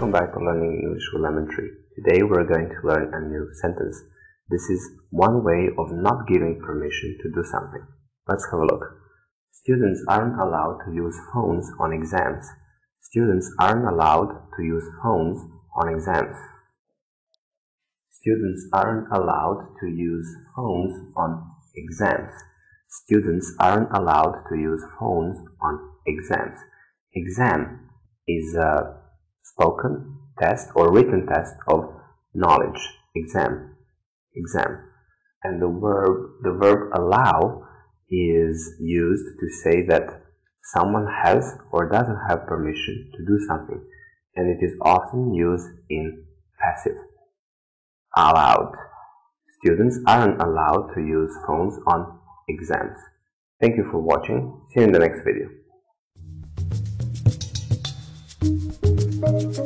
learning English with Lemon Tree. Today we're going to learn a new sentence. This is one way of not giving permission to do something. Let's have a look. Students aren't allowed to use phones on exams. Students aren't allowed to use phones on exams. Students aren't allowed to use phones on exams. Students aren't allowed to use phones on exams. Exam is a spoken test or written test of knowledge. Exam. Exam. And the verb, the verb allow is used to say that someone has or doesn't have permission to do something. And it is often used in passive. Allowed. Students aren't allowed to use phones on exams. Thank you for watching. See you in the next video. Thank you.